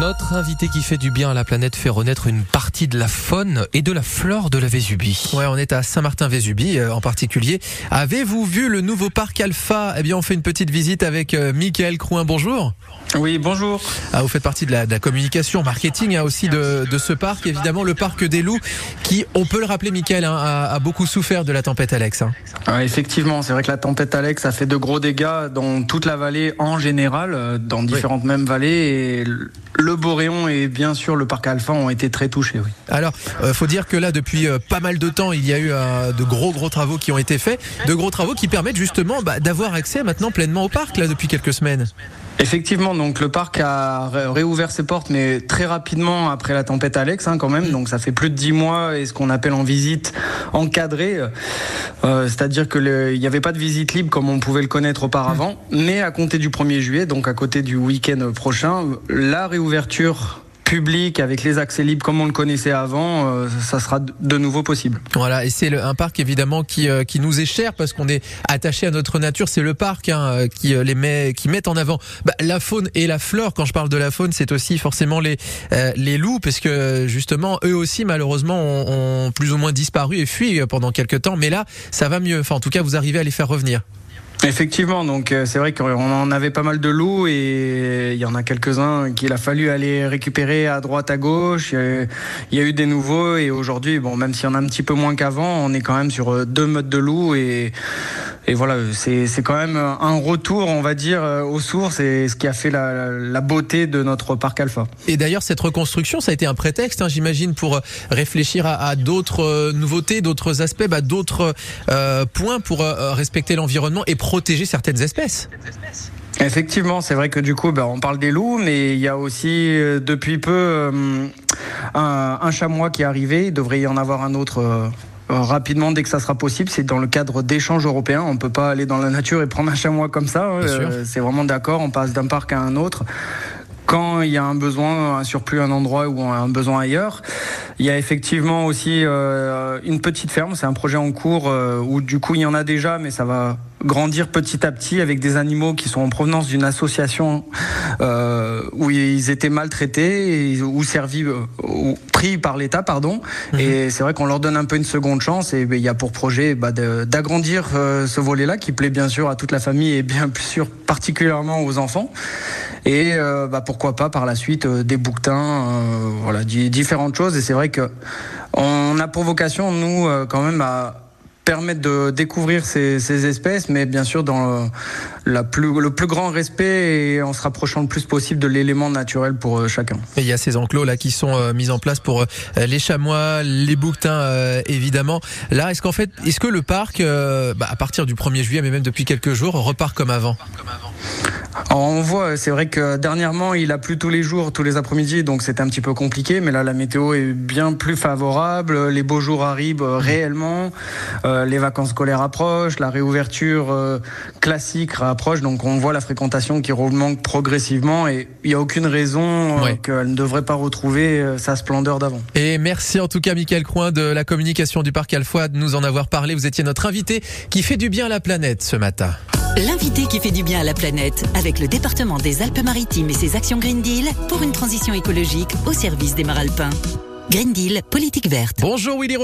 Notre invité qui fait du bien à la planète fait renaître une partie de la faune et de la flore de la Vésubie. Ouais, on est à Saint-Martin-Vésubie euh, en particulier. Avez-vous vu le nouveau parc Alpha? Eh bien, on fait une petite visite avec euh, Michael Crouin. Bonjour. Oui, bonjour. Ah, vous faites partie de la, de la communication, marketing hein, aussi de, de, ce parc. Évidemment, le parc des loups qui, on peut le rappeler, Michael, hein, a, a, beaucoup souffert de la tempête Alex. Hein. Ah, effectivement, c'est vrai que la tempête Alex a fait de gros dégâts dans toute la vallée en général, euh, dans différentes oui. mêmes vallées. Et le Boréon et bien sûr le parc Alpha ont été très touchés. Oui. Alors, euh, faut dire que là, depuis euh, pas mal de temps, il y a eu euh, de gros gros travaux qui ont été faits, de gros travaux qui permettent justement bah, d'avoir accès maintenant pleinement au parc là depuis quelques semaines. Effectivement, donc le parc a réouvert ses portes, mais très rapidement après la tempête Alex, hein, quand même. Donc ça fait plus de dix mois et ce qu'on appelle en visite encadrée, euh, c'est-à-dire que il n'y avait pas de visite libre comme on pouvait le connaître auparavant. Mais à compter du 1er juillet, donc à côté du week-end prochain, la réouverture public avec les accès libres comme on le connaissait avant, euh, ça sera de nouveau possible. Voilà, et c'est un parc évidemment qui, euh, qui nous est cher parce qu'on est attaché à notre nature. C'est le parc hein, qui les met, qui met en avant bah, la faune et la flore. Quand je parle de la faune, c'est aussi forcément les euh, les loups, parce que justement eux aussi malheureusement ont, ont plus ou moins disparu et fui pendant quelques temps. Mais là, ça va mieux. Enfin, en tout cas, vous arrivez à les faire revenir. Effectivement, donc euh, c'est vrai qu'on en avait pas mal de loups et il y en a quelques-uns qu'il a fallu aller récupérer à droite, à gauche. Il y a eu des nouveaux et aujourd'hui, bon, même s'il y en a un petit peu moins qu'avant, on est quand même sur deux modes de loups et, et voilà, c'est quand même un retour, on va dire, aux sources et ce qui a fait la, la beauté de notre parc Alpha. Et d'ailleurs, cette reconstruction, ça a été un prétexte, hein, j'imagine, pour réfléchir à, à d'autres nouveautés, d'autres aspects, bah, d'autres euh, points pour euh, respecter l'environnement et protéger certaines espèces. Effectivement, c'est vrai que du coup, ben, on parle des loups, mais il y a aussi euh, depuis peu euh, un, un, chamois qui est arrivé. Il devrait y en avoir un autre. Euh, rapidement dès que ça sera possible. C'est dans le cadre d'échanges européens. On ne peut pas aller dans la nature et prendre un chamois comme ça. Euh, c'est vraiment d'accord. On passe d'un parc à un autre quand il y a un besoin, un surplus à un endroit ou un besoin ailleurs. Il y a effectivement aussi euh, une petite ferme, c'est un projet en cours euh, où du coup il y en a déjà, mais ça va grandir petit à petit avec des animaux qui sont en provenance d'une association euh, où ils étaient maltraités et, ou servis ou pris par l'État pardon mmh. et c'est vrai qu'on leur donne un peu une seconde chance et ben, il y a pour projet bah, d'agrandir ce volet là qui plaît bien sûr à toute la famille et bien sûr particulièrement aux enfants et euh, bah, pourquoi pas par la suite euh, des bouquetins, euh, voilà, différentes choses. Et c'est vrai que on a pour vocation, nous, quand même, à permettre de découvrir ces, ces, espèces, mais bien sûr dans le, la plus, le plus grand respect et en se rapprochant le plus possible de l'élément naturel pour euh, chacun. Et il y a ces enclos là qui sont euh, mis en place pour euh, les chamois, les bouquetins évidemment. Là, est-ce qu'en fait, est-ce que le parc, bah, à partir du 1er juillet, mais même depuis quelques jours, repart comme avant? On voit, c'est vrai que dernièrement, il a plu tous les jours, tous les après-midi, donc c'était un petit peu compliqué, mais là, la météo est bien plus favorable, les beaux jours arrivent réellement, euh, les vacances scolaires approchent, la réouverture euh, classique approche, donc on voit la fréquentation qui remonte progressivement et il n'y a aucune raison ouais. qu'elle ne devrait pas retrouver euh, sa splendeur d'avant. Et merci en tout cas, Michael Coin de la communication du Parc Alfoy de nous en avoir parlé. Vous étiez notre invité qui fait du bien à la planète ce matin. L'invité qui fait du bien à la planète avec le département des Alpes-Maritimes et ses actions Green Deal pour une transition écologique au service des Maralpins. Green Deal, politique verte. Bonjour Willy